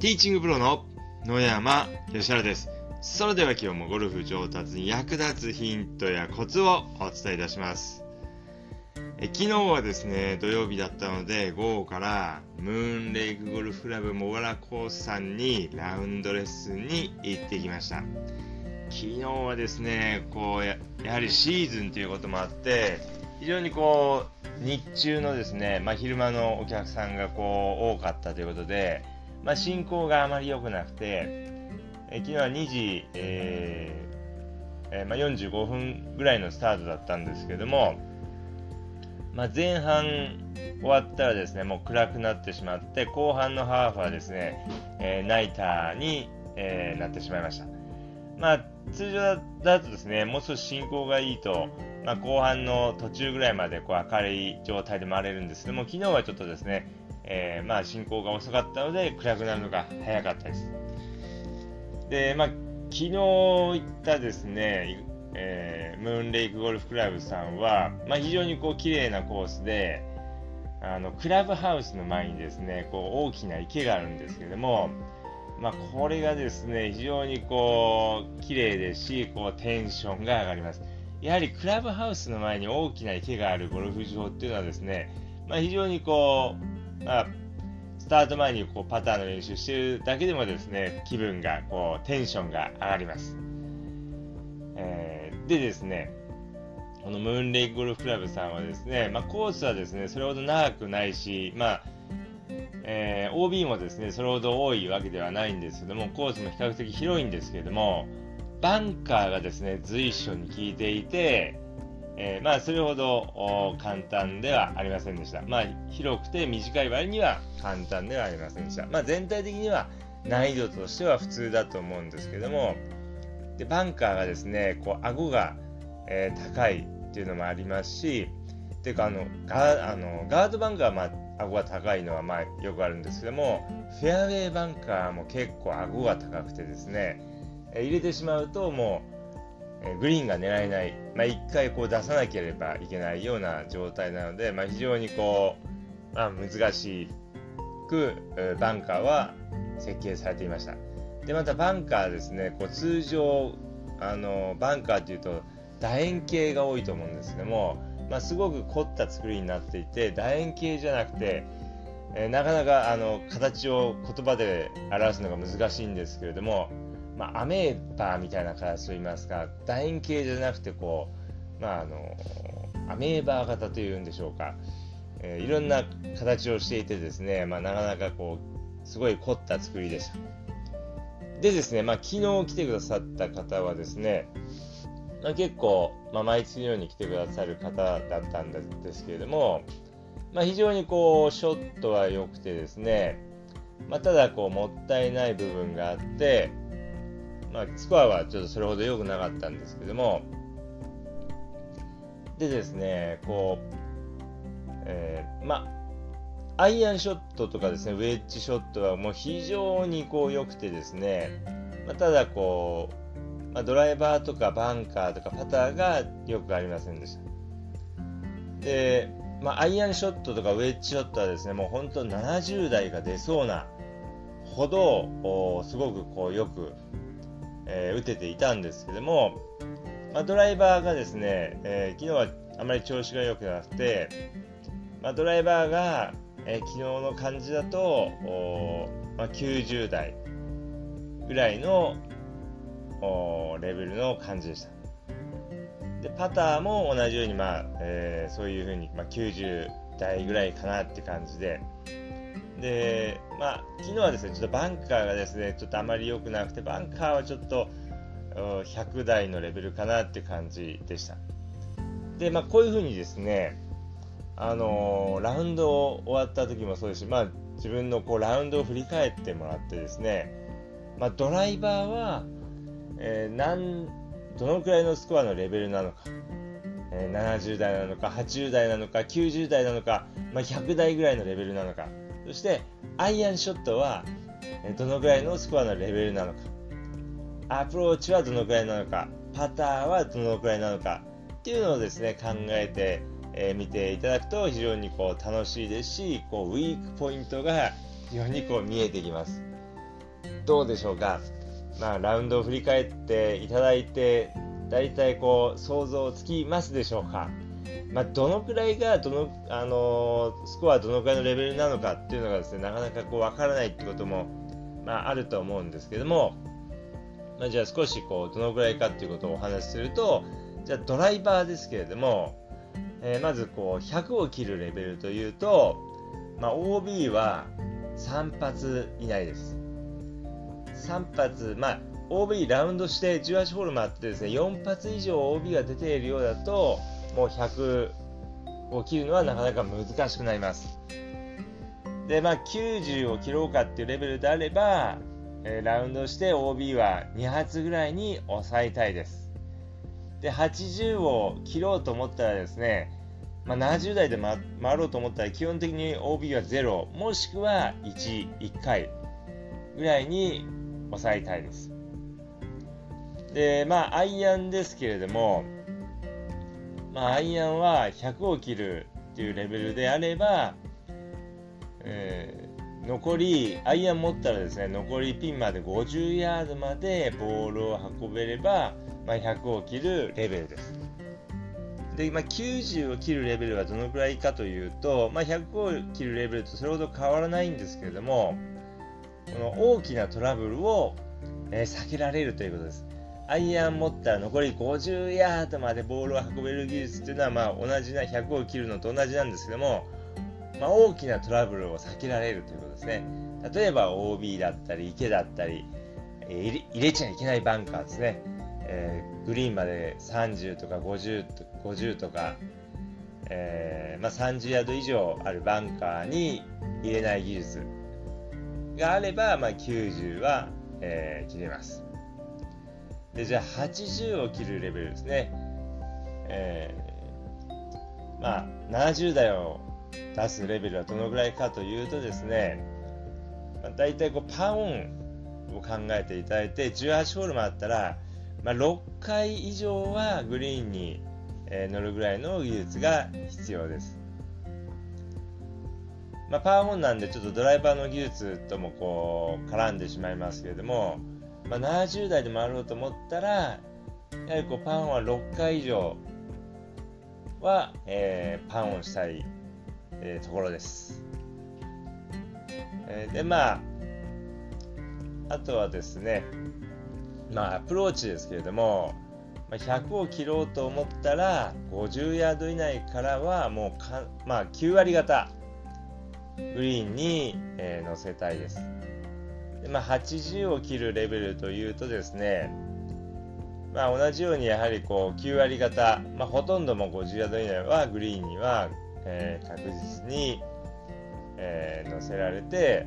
ティーチングプロの野山義原です。それでは今日もゴルフ上達に役立つヒントやコツをお伝えいたします。え昨日はですね、土曜日だったので、午後からムーンレイクゴルフクラブモガラコースさんにラウンドレッスンに行ってきました。昨日はですね、こうややはりシーズンということもあって、非常にこう日中のですね、まあ、昼間のお客さんがこう多かったということで、まあ、進行があまり良くなくて、え昨日は2時、えーえー、まあ、45分ぐらいのスタートだったんですけども、まあ、前半終わったらですねもう暗くなってしまって後半のハーフはですね、えー、ナイターに、えなってしまいました。まあ、通常だとですねもう少し進行がいいとまあ、後半の途中ぐらいまでこう明るい状態で回れるんですけども、昨日はちょっとですね、えー、まあ進行が遅かったので暗くなるのが早かったです。で、まあ、昨日行ったですね、えー、ムーンレイクゴルフクラブさんは、まあ、非常にこう綺麗なコースで、あのクラブハウスの前にですね、こう大きな池があるんですけども、まあ、これがですね、非常にこう綺麗ですし、こうテンションが上がります。やはりクラブハウスの前に大きな池があるゴルフ場っていうのはですね、まあ、非常にこう、まあ、スタート前にこうパターの練習してるだけでもですね、気分がこうテンションが上がります。えー、でですね、このムーンレイクゴルフクラブさんはですね、まあ、コースはですね、それほど長くないし、まあ、えー、OB もですね、それほど多いわけではないんですけども、コースも比較的広いんですけども、バンカーがですね、随所に効いていて、えー、まあ、それほど簡単ではありませんでした。まあ、広くて短い割には簡単ではありませんでした。まあ、全体的には難易度としては普通だと思うんですけども、でバンカーがですね、こう顎が、えー、高いっていうのもありますし、ていうかあのガあのガードバンカーは、まあ、顎が高いのはまあよくあるんですけども、フェアウェイバンカーも結構顎が高くてですね、え入れてしまうともう、えグリーンが狙えない、まあ、1回こう出さなければいけないような状態なので、まあ、非常にこう、まあ、難しくバンカーは設計されていました。でまたバンカーですねこう通常あのバンカーというと楕円形が多いと思うんですけども、まあ、すごく凝った作りになっていて楕円形じゃなくてえー、なかなかあの形を言葉で表すのが難しいんですけれどもまあ、アメーバーみたいな形といいますか楕円形じゃなくてこう、まあ、あのアメーバー型というんでしょうか、えー、いろんな形をしていてですね、まあ、なかなかこうすごい凝った作りでした。でですね、まあ、昨日来てくださった方はですね、まあ、結構、まあ、毎月のように来てくださる方だったんですけれども、まあ、非常にこうショットは良くてですね、まあ、ただこうもったいない部分があってまあ、スコアはちょっとそれほど良くなかったんですけども、でですね、こう、えー、まあ、アイアンショットとかですね、ウェッジショットはもう非常にこう良くてですね、まあ、ただこう、まあ、ドライバーとかバンカーとかパターがよくありませんでした。で、まあ、アイアンショットとかウェッジショットはですね、もう本当70代が出そうなほど、すごくこうよくえー、打てていたんですけども、まあ、ドライバーがですね、えー、昨日はあまり調子が良くなくて、まあ、ドライバーが、えー、昨日の感じだと、まあ、90代ぐらいのレベルの感じでした。でパターも同じように、まあえー、そういうふうに、まあ、90代ぐらいかなって感じで、で、まあ、昨日はですね、ちょっとバンカーがですね、ちょっとあまり良くなくて、バンカーはちょっと100台のレベルかなって感じでした。で、まあ、こういうふうにですね、あのー、ラウンド終わった時もそうですし、まあ、自分のこうラウンドを振り返ってもらってですね、まあ、ドライバーは、えー、なんどのくらいのスコアのレベルなのか、えー、70代なのか、80代なのか、90代なのか、まあ、100台ぐらいのレベルなのか、そしてアイアンショットはどのぐらいのスコアのレベルなのか。アプローチはどのくらいなのか。パターはどのくらいなのか。っていうのをですね考えてえー、見ていただくと非常にこう楽しいですしこうウィークポイントが非常にこう見えてきます。どうでしょうか、まあ、ラウンドを振り返っていただいて、大体こう想像つきますでしょうか。まあ、どのくらいがどの、あのー、スコアどのくらいのレベルなのかっていうのがですねなかなかこう分からないってことも、まあ、あると思うんですけども、まあ、じゃあ少しこうどのくらいかっていうことをお話しするとじゃあドライバーですけれども、えー、まずこう100を切るレベルというと、まあ、OB は3発以内です。3発、まあ、OB ラウンドして18ホール回ってですね4発以上 OB が出ているようだともう100を切るのはなかなか難しくなります。で、まあ、90を切ろうかっていうレベルであれば、えー、ラウンドして OB は2発ぐらいに抑えたいです。で、80を切ろうと思ったらですね、まあ、70代で、ま、回ろうと思ったら基本的に OB は0もしくは1、1回ぐらいに抑えたいです。で、まあ、アイアンですけれども、まあ、アイアンは100を切るっていうレベルであれば、えー、残り、アイアン持ったらですね、残りピンまで50ヤードまでボールを運べれば、まあ、100を切るレベルです。で、まあ、90を切るレベルはどのくらいかというと、まあ、100を切るレベルとそれほど変わらないんですけれども、この大きなトラブルを、えー、避けられるということです。アイアン持ったら残り50ヤードまでボールを運べる技術っていうのは、まあ、同じな100を切るのと同じなんですけども、まあ、大きなトラブルを避けられるということですね。例えば OB だったり池だったり、えー、入れちゃいけないバンカーですね。えー、グリーンまで30とか 50, と50とか、えーまあ、30ヤード以上あるバンカーに入れない技術があれば、まあ、90は、え、切れます。でじゃあ80を切るレベルですね。えー、まあ70代を出すレベルはどのぐらいかというとですね、まあ、大体こうパーオンを考えていただいて18ホールもあったら、まあ、6回以上はグリーンに、乗るぐらいの技術が必要です。まあ、パーオンなんでちょっとドライバーの技術ともこう絡んでしまいますけれども、まあ、70代で回ろうと思ったら、やはりこうパンは6回以上は、えー、パンをしたい、えー、ところです。えー、で、まあ、あとはですね、まあ、アプローチですけれども、ま、100を切ろうと思ったら、50ヤード以内からはもうか、まあ、9割方、グリーンに、えー、乗せたいです。でまあ、80を切るレベルというとですね、まあ、同じようにやはりこう9割方、まあ、ほとんども50ヤード以内はグリーンには、えー、確実に、えー、乗せられて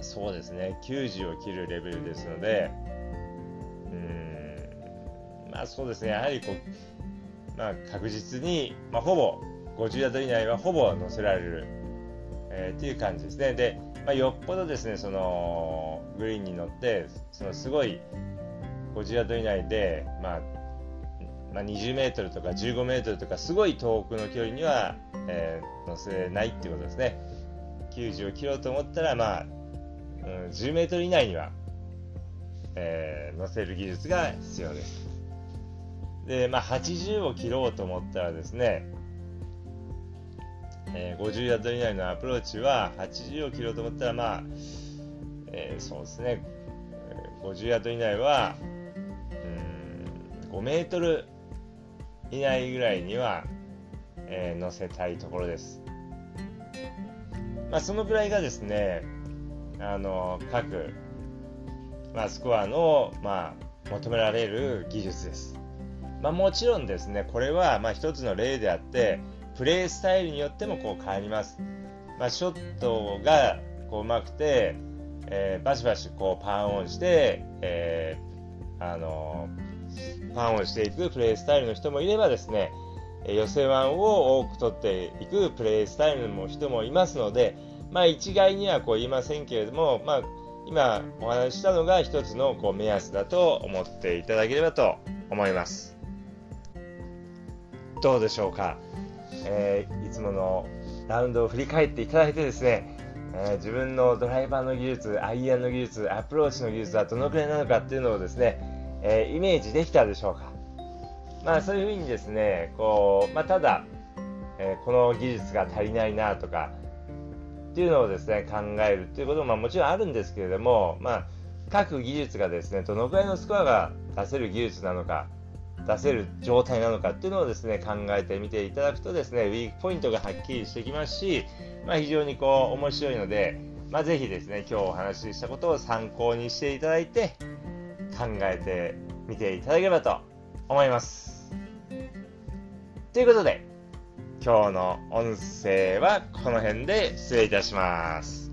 そうですね90を切るレベルですのでうんまあそうですねやはりこう、まあ、確実に、まあ、ほぼ50ヤード以内はほぼ乗せられる、えー、っていう感じですねでまあ、よっぽどですね、そのグリーンに乗って、そのすごい50ヤード以内で、まあ、まあ、20メートルとか15メートルとかすごい遠くの距離には、えー、乗せないっていうことですね。90を切ろうと思ったら、まあ、うん、10メートル以内には、えー、乗せる技術が必要です。で、まあ、80を切ろうと思ったらですね、えー、50ヤード以内のアプローチは80を切ろうと思ったら、まあ、えー、そうですね、50ヤード以内は、うん、5メートル以内ぐらいには、えー、乗せたいところです。まあ、そのぐらいがですね、あの、各、まあ、スコアの、まあ、求められる技術です。まあ、もちろんですね、これは、まあ、一つの例であって、プレースタイルによってもこう変わります。まあ、ショットがこう上手くて、えー、バシバシこうパンオンして、えー、あのー、パンオンしていくプレースタイルの人もいればですね、予選ワンを多く取っていくプレースタイルの人もいますので、まあ、一概にはこう言いませんけれども、まあ、今お話ししたのが一つのこう目安だと思っていただければと思います。どうでしょうか？えー、いつものラウンドを振り返っていただいてですね、えー、自分のドライバーの技術、アイアンの技術、アプローチの技術はどのくらいなのかっていうのをですね、えー、イメージできたでしょうか。まあそういうふうにですね、こう、まあただ、え、この技術が足りないなとか、っていうのをですね、考えるっていうことも、まあ、もちろんあるんですけれども、まあ、各技術がですね、どのくらいのスコアが出せる技術なのか、出せる状態なのかっていうのをですね、考えてみていただくとですね、ウィークポイントがはっきりしてきますし、まあ、非常にこう、面白いので、まあ、ぜひですね、今日お話ししたことを参考にしていただいて、考えてみていただければと思います。ということで、今日の音声はこの辺で失礼いたします。